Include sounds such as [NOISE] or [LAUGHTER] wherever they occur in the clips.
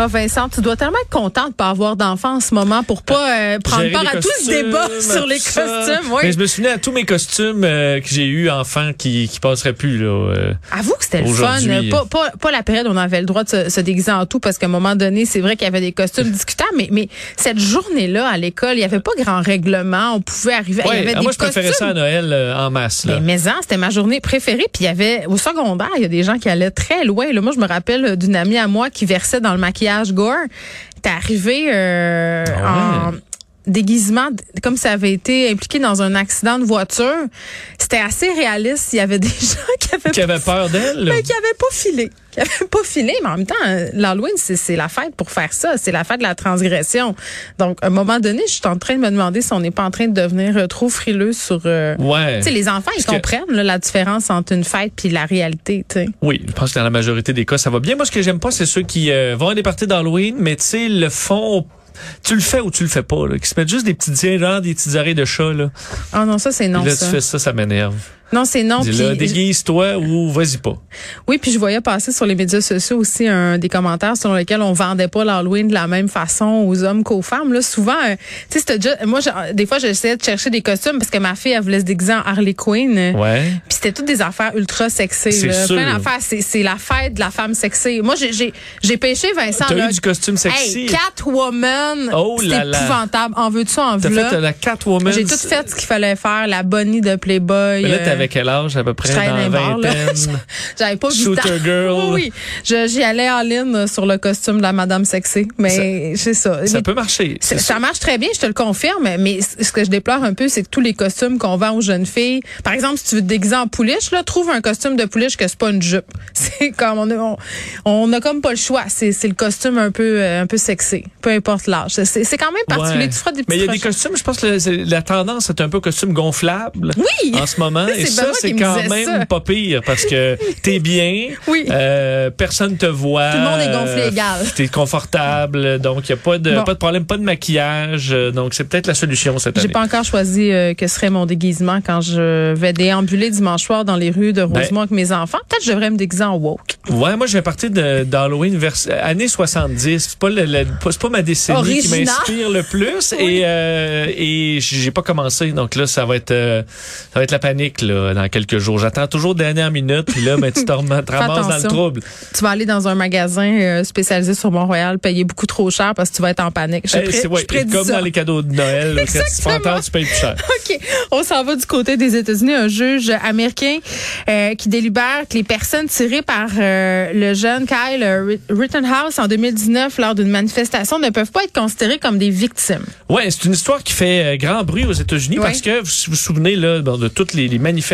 Ah, Vincent, tu dois tellement être contente de pas avoir d'enfant en ce moment pour pas euh, prendre Gérer part à tout ce débat sur les costumes. Oui. Mais je me souviens à tous mes costumes euh, que j'ai eu enfant qui qui passeraient plus là. euh. Avoue que c'était le fun. Aujourd'hui. Pas, pas, pas la période où on avait le droit de se, se déguiser en tout, parce qu'à un moment donné, c'est vrai qu'il y avait des costumes discutables, mais, mais cette journée-là, à l'école, il y avait pas grand règlement. On pouvait arriver. il y Ouais, avait ah, des moi je préférais costumes. ça à Noël euh, en masse là. Mais maison, c'était ma journée préférée. Puis il y avait au secondaire, il y a des gens qui allaient très loin. Là, moi, je me rappelle d'une amie à moi qui versait dans le maquillage gore. T'es arrivé euh, Ah en déguisement, comme ça avait été impliqué dans un accident de voiture. C'était assez réaliste. Il y avait [LAUGHS] des gens qui avaient qui peur d'elle. mais qui avait pas filé. Qui avait pas filé, mais en même temps, l'Halloween, c'est la fête pour faire ça. C'est la fête de la transgression. Donc, à un moment donné, je suis en train de me demander si on n'est pas en train de devenir euh, trop frileux sur... euh, Ouais. tu sais, les enfants, ils Parce que- comprennent là, la différence entre une fête puis la réalité, tu sais. Oui, je pense que dans la majorité des cas, ça va bien. Moi, ce que j'aime pas, c'est ceux qui euh, vont à des parties d'Halloween, mais tu sais, le font. Tu le fais ou tu le fais pas, là. Qui se mettent juste des petites genre des petites oreilles de chat, là. Ah non, ça, c'est non, Puis là, ça. tu fais ça, ça m'énerve. Non, c'est non. Déguise-toi ou vas-y pas. Oui, puis je voyais passer sur les médias sociaux aussi un des commentaires selon lesquels on vendait pas l'Halloween de la même façon aux hommes qu'aux femmes. Là, souvent, euh, tu sais, c'était déjà, moi, des fois, j'essayais de chercher des costumes parce que ma fille, elle voulait se déguiser en Harley Quinn. Ouais. Puis c'était toutes des affaires ultra sexées. C'est sûr. Plein d'affaires. C'est, c'est la fête de la femme sexée. Moi, j'ai, j'ai, j'ai pêché Vincent. T'as là. eu du costume sexy? Hey, Catwoman. Oh là là. épouvantable. En veux-tu, en T'as veux fait euh, la Catwoman. J'ai tout fait ce qu'il fallait faire. La bonnie de Playboy. Mais là, euh, t'avais quel âge à peu près? Dans la vingtaine? [LAUGHS] J'avais pas vu Shooter girl. Oui, J'y allais en ligne sur le costume de la Madame Sexy. Mais c'est ça. Ça Mais peut marcher. ça, c'est marche très bien, je te le confirme, mais ce que je déplore un peu, c'est que tous les costumes qu'on vend aux jeunes filles, par exemple, si tu veux te déguiser en pouliche, là, trouve un costume de pouliche que c'est pas une jupe. [LAUGHS] C'est comme on a, on, on a comme pas le choix. C'est c'est le costume un peu euh, un peu sexy, peu importe l'âge. C'est c'est quand même particulier. Ouais. Tu feras des Mais il y a des costumes, je pense que c'est- la tendance est un peu costume gonflable Oui! en ce moment. Et C'est ça, c'est quand même ça. pas pire parce que [LAUGHS] t'es bien, Oui. euh, personne te voit. Tout le monde est gonflé euh, égal. [LAUGHS] T'es confortable, donc il y a pas de Bon. pas de problème, pas de maquillage. euh, Donc c'est peut-être la solution cette J'ai année. pas encore choisi euh, que serait mon déguisement quand je vais déambuler dimanche soir dans les rues de Ben. Rosemont avec mes enfants. Peut-être que je devrais me déguiser en woke. Ouais, moi je vais partir d'Halloween vers années 70. C'est pas le, le- pas- ma décennie Original. qui m'inspire le plus [LAUGHS] Oui. et euh, et j'ai pas commencé donc là ça va être ça va être la panique là dans quelques jours. J'attends toujours dernière minute puis là ben tu te [LAUGHS] ramasses dans le trouble. Tu vas aller dans un magasin euh, spécialisé sur Mont-Royal, payer beaucoup trop cher parce que tu vas être en panique. Je, Eh, pré- c'est ouais, je comme dans les cadeaux de Noël, là, quand tu tu payes plus cher. [LAUGHS] OK. On s'en va du côté des États-Unis. Un juge américain euh, qui délibère que les personnes tirées par euh, le jeune Kyle euh, Rit- Rittenhouse en 2019 lors d'une manifestation ne peuvent pas être considérées comme des victimes. Ouais, c'est une histoire qui fait euh, grand bruit aux États-Unis Ouais. parce que vous vous vous souvenez là de toutes les, les manifestations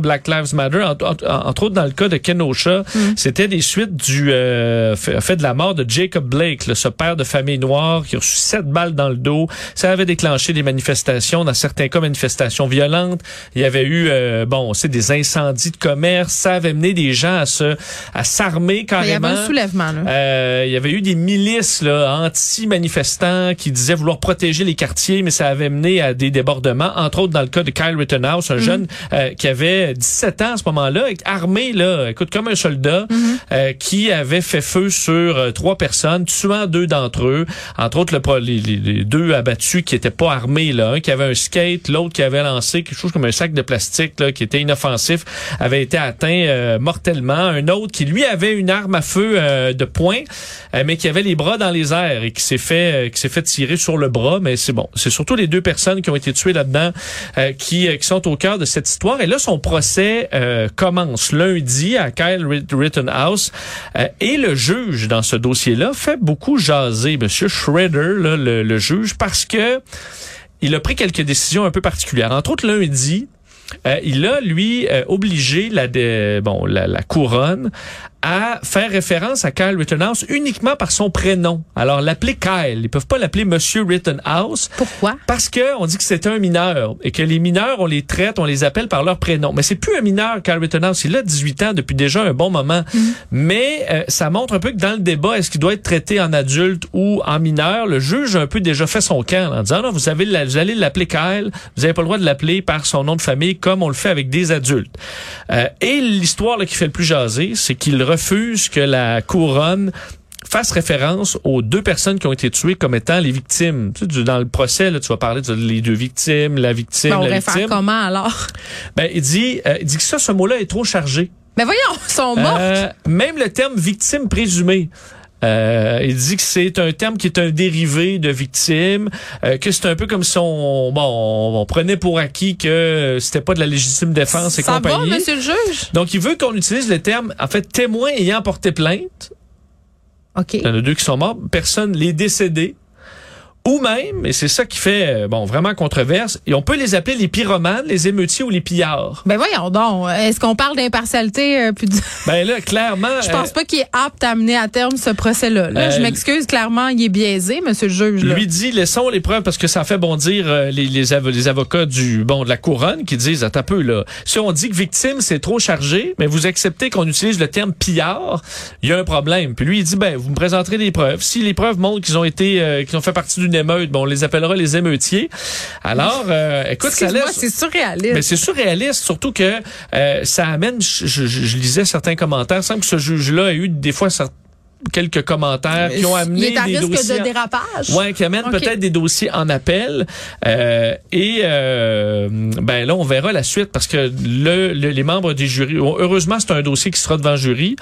Black Lives Matter, entre, autres dans le cas de Kenosha, Mm. c'était des suites du euh, fait, fait de la mort de Jacob Blake, là, ce père de famille noire qui a reçu sept balles dans le dos. Ça avait déclenché des manifestations, dans certains cas manifestations violentes. Il y avait eu euh, bon, on sait des incendies de commerce. Ça avait mené des gens à se à s'armer Il y avait carrément. un soulèvement. Là. Euh, il y avait eu des milices là, anti-manifestants qui disaient vouloir protéger les quartiers, mais ça avait mené à des débordements, entre autres dans le cas de Kyle Rittenhouse, un jeune euh, qui avait 17 ans à ce moment-là, armé, là, écoute, comme un soldat, euh, qui avait fait feu sur euh, trois personnes, tuant deux d'entre eux, entre autres le, les, deux abattus qui étaient pas armés, là, un qui avait un skate, l'autre qui avait lancé quelque chose comme un sac de plastique là, qui était inoffensif, avait été atteint euh, mortellement. Un autre qui lui avait une arme à feu euh, de poing, euh, mais qui avait les bras dans les airs et qui s'est fait euh, qui s'est fait tirer sur le bras. Mais c'est bon, c'est surtout les deux personnes qui ont été tuées là-dedans euh, qui, euh, qui sont au cœur de cette histoire. Et là, son procès euh, commence lundi à Kyle Rit- Rittenhouse Euh, et le juge dans ce dossier-là fait beaucoup jaser, Monsieur Schroeder, là, le, le juge, parce que il a pris quelques décisions un peu particulières. Entre autres, lundi, euh, il a, lui, euh, obligé la, bon, la, la couronne à faire référence à Kyle Rittenhouse uniquement par son prénom. Alors l'appeler Kyle, ils peuvent pas l'appeler Monsieur Rittenhouse. Pourquoi? Parce que on dit que c'est un mineur et que les mineurs on les traite, on les appelle par leur prénom. Mais c'est plus un mineur Kyle Rittenhouse, il a 18 ans depuis déjà un bon moment. Mhm. Mais euh, ça montre un peu que dans le débat, est-ce qu'il doit être traité en adulte ou en mineur, le juge a un peu déjà fait son camp en disant non, vous avez vous allez l'appeler Kyle, vous n'avez pas le droit de l'appeler par son nom de famille comme on le fait avec des adultes. Euh, et l'histoire qui fait le plus jaser, c'est qu'il refuse que la couronne fasse référence aux deux personnes qui ont été tuées comme étant les victimes. Tu sais, dans le procès, là, tu vas parler des deux victimes, la victime, Ben, on la victime. comment alors? Ben, il dit, euh, il dit que ça, ce mot-là est trop chargé. Mais voyons, ils sont morts. Euh, même le terme victime présumée. Euh, il dit que c'est un terme qui est un dérivé de victime, euh, que c'est un peu comme si on, bon, on, on prenait pour acquis que c'était pas de la légitime défense et Ça va, compagnie. monsieur le juge? Donc, il veut qu'on utilise le terme, en fait, témoin ayant porté plainte. OK. Il y en a deux qui sont morts. Personne, les décédés. Ou même, et c'est ça qui fait, euh, bon, vraiment controverse, et on peut les appeler les pyromanes, les émeutiers ou les pillards. Ben voyons donc, est-ce qu'on parle d'impartialité euh, de- [LAUGHS] Ben là, clairement... Je pense euh, pas qu'il est apte à amener à terme ce procès-là. Là, je Euh, m'excuse, clairement, il est biaisé, monsieur le juge. là. Lui dit laissons les preuves parce que ça fait bondir euh, les, les, les avocats du bon de la couronne qui disent attends un peu là si on dit que victime c'est trop chargé mais vous acceptez qu'on utilise le terme pillard il y a un problème puis lui il dit ben vous me présenterez des preuves si les preuves montrent qu'ils ont été euh, qu'ils ont fait partie d'une émeute bon on les appellera les émeutiers. Alors euh, écoute ça laisse c'est surréaliste. mais c'est surréaliste, surtout que euh, ça amène, je, je- je lisais certains commentaires, semble que ce juge-là a eu des fois cer- quelques commentaires qui ont amené il est à des risque dossiers... de en- dérapage. Ouais, qui amène Ok. peut-être des dossiers en appel. Euh, et euh, ben là, on verra la suite parce que le, le- les membres du jury, heureusement, c'est un dossier qui sera devant le jury,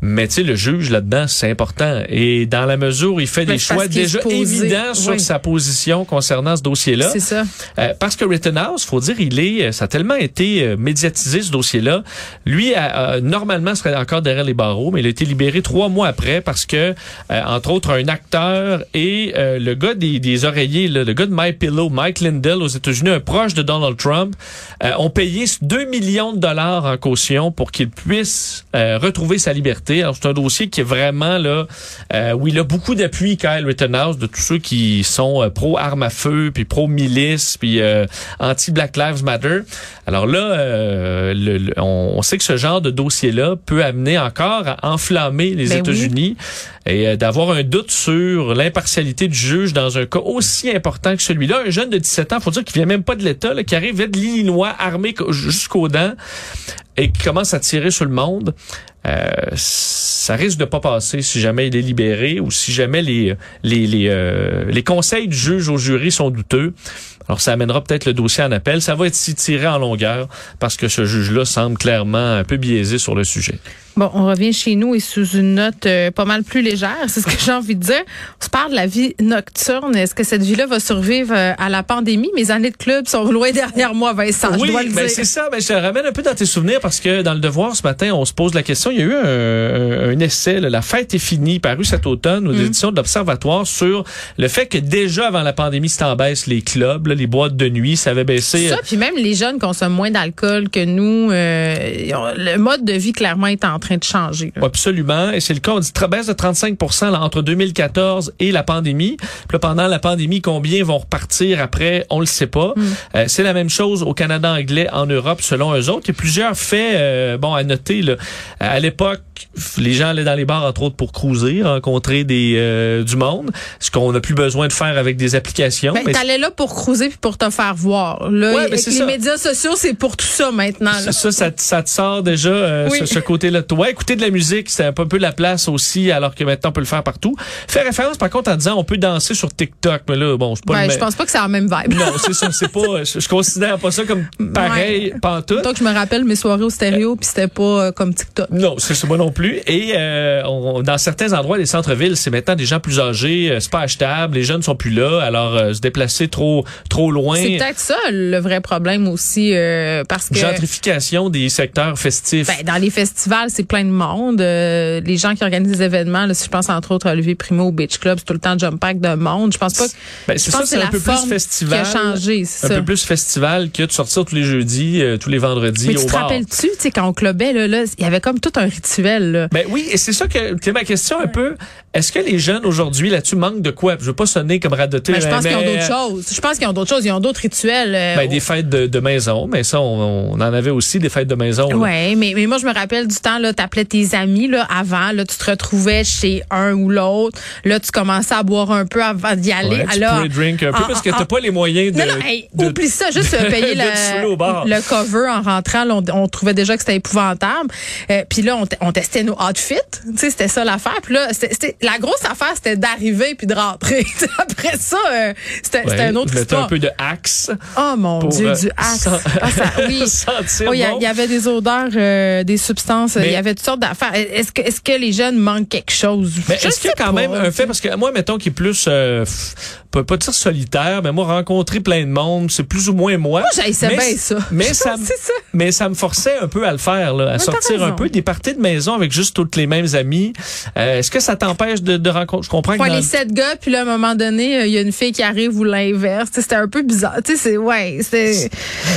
mais tu sais, le juge là-dedans, c'est important. Et dans la mesure où il fait des choix déjà évidents sur sa position concernant ce dossier-là, C'est ça. euh, parce que Rittenhouse, faut dire, il est, ça a tellement été euh, médiatisé ce dossier-là. Lui, a- a- normalement, serait encore derrière les barreaux, mais il a été libéré trois mois après parce que, euh, entre autres, un acteur et euh, le gars des, des oreillers, là, le gars de My Pillow, Mike Lindell aux États-Unis, un proche de Donald Trump, euh, ont payé 2 millions de dollars en caution pour qu'il puisse euh, retrouver sa liberté. Alors, c'est un dossier qui est vraiment là, euh, où il a beaucoup d'appui, Kyle Rittenhouse, de tous ceux qui sont euh, pro-armes à feu, puis pro-milice, puis euh, anti-Black Lives Matter. Alors là, euh, le- le- on, on sait que ce genre de dossier-là peut amener encore à enflammer les Ben oui. Et euh, d'avoir un doute sur l'impartialité du juge dans un cas aussi important que celui-là. Un jeune de 17 ans, faut dire qu'il vient même pas de l'État, qui arrive de l'Illinois, armé jusqu'aux dents et qui commence à tirer sur le monde. Euh, ça risque de pas passer si jamais il est libéré ou si jamais les les les, euh, les conseils du juge au jury sont douteux. Alors ça amènera peut-être le dossier en appel. Ça va être tiré en longueur parce que ce juge-là semble clairement un peu biaisé sur le sujet. Bon, on revient chez nous et sous une note euh, pas mal plus légère, c'est ce que [LAUGHS] j'ai envie de dire. On se parle de la vie nocturne. Est-ce que cette vie-là va survivre euh, à la pandémie? Mes années de club sont loin [LAUGHS] derrière moi, Vincent, je oui, dois le ben c'est ça. Ben, je te ramène un peu dans tes souvenirs parce que dans le devoir ce matin, on se pose la question. Il y a eu un, un- essai, là, La fête est finie, paru cet automne aux Mm. éditions de l'Observatoire sur le fait que déjà avant la pandémie, c'était en baisse les clubs, là, les boîtes de nuit, ça avait baissé. Ça, puis même les jeunes consomment moins d'alcool que nous. euh, le mode de vie, clairement, est en train de changer. là. Absolument. Et c'est le cas, on dit baisse de 35 là, entre 2014 et la pandémie. Puis là, pendant la pandémie, combien vont repartir après, on le sait pas. Euh, c'est la même chose au Canada anglais, en Europe, selon eux autres. Il y a plusieurs faits, euh, bon, à noter. Là. À l'époque, les gens allaient dans les bars, entre autres, pour cruiser, rencontrer des euh, du monde, ce qu'on n'a plus besoin de faire avec des applications. Ben, Mais t'allais là pour cruiser puis pour te faire voir. Là, Ouais, les ça. médias sociaux, c'est pour tout ça maintenant. là. Ça, ça, ça, te- sort déjà euh, Oui. ce, ce côté-là toi. Écouter de la musique, c'est un peu peu la place aussi, alors que maintenant on peut le faire partout. Faire référence par contre en disant on peut danser sur TikTok, mais là bon, c'est pas Ben, le je même. pense pas que c'est la même vibe. Non, c'est ça, c'est pas. Je, je considère pas ça comme pareil, pantoute. Donc, je me rappelle mes soirées au stéréo, puis c'était pas euh, comme TikTok. Non, c'est moi non plus. Et euh, on- dans certains endroits des centres-villes, c'est maintenant des gens plus âgés, euh, c'est pas achetable, les jeunes sont plus là, alors euh, se déplacer trop trop loin. C'est peut-être ça le vrai problème aussi, euh, parce que Gentrification des secteurs festifs. ben, dans les festivals, c'est plein de monde. Les gens qui organisent des événements, là, si je pense entre autres à Olivier Primo au Beach Club, c'est tout le temps jump pack de monde. Je pense pas que Ben, je c'est ça, que c'est un peu plus festival. qui a changé, c'est un ça. peu plus festival que de sortir tous les jeudis, tous les vendredis Mais au tu te rappelles-tu, tu sais, quand on clubait, là, là, il y avait comme tout un rituel. Là. Ben oui, et c'est ça que c'est ma question un peu. Est-ce que les jeunes aujourd'hui là-dessus manquent de quoi? Je veux pas sonner comme radoté. Ben, je pense qu'ils ont d'autres choses. Je pense qu'ils ont d'autres choses. Ils ont d'autres rituels. euh, Ben, des fêtes de, de maison, mais ça, on, on en avait aussi des fêtes de maison. Ouais, mais, mais moi je me rappelle du temps là, t'appelais tes amis là avant, là tu te retrouvais chez un ou l'autre, là tu commençais à boire un peu avant d'y aller. Ouais, tu Alors, un peu en- parce que en- t'as pas les moyens de. non, non, hey, de- oublie ça, juste [LAUGHS] euh, payer le, le cover en rentrant. là, on, on trouvait déjà que c'était épouvantable. Euh, puis là, on, on testait nos outfits. Tu sais, c'était ça l'affaire. Puis là, la grosse affaire, c'était d'arriver puis de rentrer. [LAUGHS] Après ça, euh, c'était Ouais, une autre histoire. un peu de axe. Oh mon pour, Dieu, euh, du axe. Ah, ça- oui. [LAUGHS] sentir Oh, Il y, a- bon. il y avait des odeurs, euh, des substances, il y avait toutes sortes d'affaires. Est-ce que, est-ce que les jeunes manquent quelque chose? Est-ce qu'il y a quand pas. même un fait, parce que moi, mettons, qui est plus, pas, pas dire solitaire, mais moi, rencontrer plein de monde, c'est plus ou moins moi. Moi, j'haïssais bien ça. Mais [LAUGHS] ça, mais ça me forçait un peu à le faire, là, à sortir un peu des parties de maison avec juste toutes les mêmes amis. Euh, est-ce que ça t'empêche de, de rencontrer? Je comprends que Ouais, dans- les sept gars, puis là, à un moment donné, euh, il y a une fille qui arrive ou l'inverse. C'était un peu bizarre. Tu sais, c'est, ouais, c'est,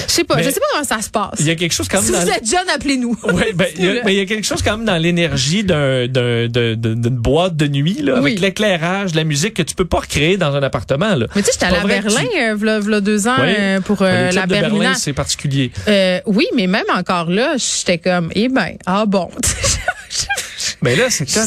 je sais pas, je sais pas comment ça se passe. il y a quelque chose quand même Si dans vous êtes jeune, appelez-nous. [LAUGHS] Ouais, ben, il y a, [LAUGHS] mais il y a quelque chose quand même dans l'énergie d'un, d'un, d'un- d'un- d'une boîte de nuit, là, Oui. avec l'éclairage, la musique que tu peux pas recréer dans un appartement, là. Mais tu sais, j'étais à que Berlin, tu- euh, v'là, v'là deux ans, Ouais. euh, pour euh, la de Berlin, c'est particulier. Euh, oui, mais même encore là, j'étais comme, eh ben, ah bon. [LAUGHS] Mais là, c'est pas.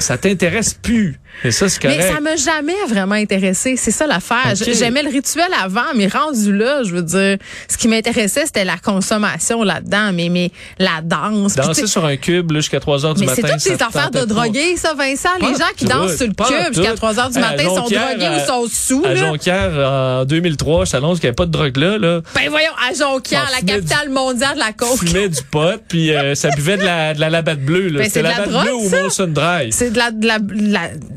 ça t'intéresse plus. Et ça, c'est Mais ça m'a jamais vraiment intéressé. C'est ça l'affaire. J'aimais le rituel avant, mais rendu là, je veux dire, ce qui m'intéressait, c'était la consommation là-dedans, mais, mais la danse. Danser sur un cube là, jusqu'à 3 heures du mais matin. c'est toutes ces affaires de droguer, ça, Vincent. Les gens qui tout, dansent sur le cube jusqu'à tout. 3 heures du À matin sont drogués à- ou sont sous. À là. Jonquière, en 2003, je t'annonce qu'il n'y avait pas de drogue là. là. Ben voyons, à Jonquière, On la capitale mondiale de la coke. fumait du pot, puis euh, ça buvait de la, de la labatte bleue. là. [LAUGHS] Ben, C'était c'est de la la labatte bleue drogue, ou? Molson Dry. C'est de la, de la,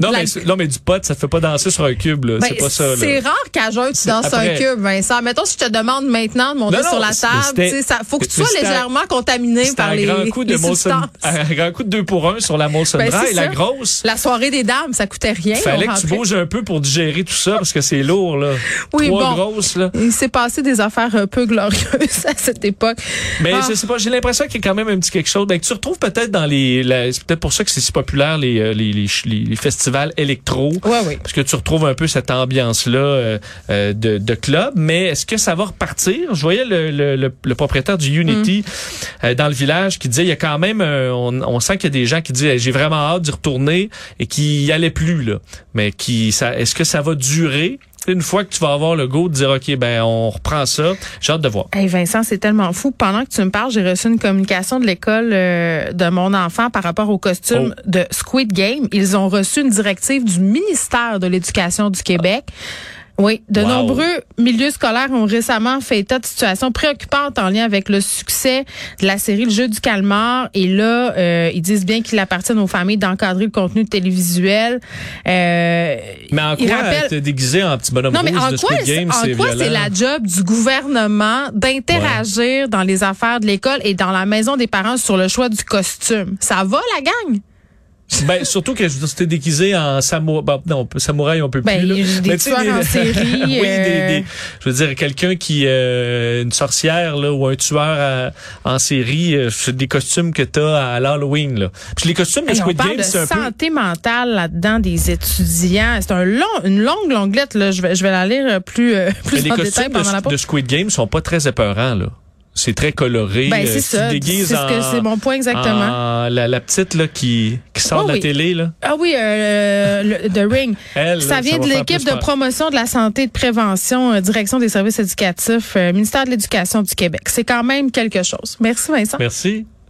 Non, la- mais, c'est- non, mais du pot, ça te fait pas danser sur un cube. là. Ben, c'est pas ça. là. C'est rare qu'à jeun, tu danses après. un cube, Vincent. Mettons, si je te demande maintenant de monter Non, non, sur la table, ça, faut que tu sois un- légèrement contaminé par un les, grand coup de les Molson, [LAUGHS] un grand coup de 2 pour 1 sur la Molson Ben, Dry. c'est La grosse. La soirée des dames, ça coûtait rien. Fallait on que tu bouges un peu pour digérer tout ça parce que c'est lourd là. Oui, Trois bon. grosses là. Il s'est passé des affaires un peu glorieuses à cette époque. Mais Ah. je sais pas, j'ai l'impression qu'il y a quand même un petit quelque chose. Ben, que tu retrouves peut-être dans les, c'est peut-être pour ça que c'est si populaire les, euh, les, les, ch- les- les électro. Ouais, oui. Parce que tu retrouves un peu cette ambiance-là euh, euh, de, de club, mais est-ce que ça va repartir? Je voyais le, le, le, le propriétaire du Unity Mm. euh, dans le village qui disait il y a quand même, on, on sent qu'il y a des gens qui disent Hey, j'ai vraiment hâte d'y retourner et qui y allaient plus là. Mais qui, ça, est-ce que ça va durer? Une fois que tu vas avoir le go de dire OK, ben on reprend ça, j'ai hâte de voir. Hey Vincent, c'est tellement fou. Pendant que tu me parles, j'ai reçu une communication de l'école euh, de mon enfant par rapport au costume Oh. de Squid Game. Ils ont reçu une directive du ministère de l'Éducation du Québec. Oui, de Wow. nombreux milieux scolaires ont récemment fait état de situations préoccupantes en lien avec le succès de la série Le Jeu du calmar. Et là, euh, ils disent bien qu'il appartient aux familles d'encadrer le contenu télévisuel. Euh, Mais en quoi rappellent- être déguisé en petit bonhomme non, mais en de quoi, Game, en c'est quoi c'est la job du gouvernement d'interagir dans les affaires de l'école et dans la maison des parents sur le choix du costume? Ça va, la gang? Ben, surtout que je veux dire, c'était déguisé en samouraï. non, samouraï, on peut Ben, plus. Là. des tu tueurs en série, [LAUGHS] oui, euh, des, des- je veux dire, quelqu'un qui, euh, une sorcière, là, ou un tueur à- en série, euh, c'est des costumes que t'as à l'Halloween, là. Puis les costumes de Hey, Squid Game, c'est un peu. santé mentale là-dedans des étudiants. C'est un long, une longue longuelette. Là. Je vais, je vais la lire euh, plus, euh, [LAUGHS] plus les en détail costumes pendant la de, pause. de Squid Game sont pas très épeurants, là. C'est très coloré. Ben, euh, c'est ça. C'est ce que en- c'est mon point exactement. en- la, la petite, là, qui, qui sort Oh, de la oui. télé, là. Ah oui, euh, le, The Ring. [LAUGHS] Elle, Ça vient de l'équipe de promotion de la santé et de prévention, euh, direction des services éducatifs, euh, ministère de l'Éducation du Québec. C'est quand même quelque chose. Merci Vincent. Merci.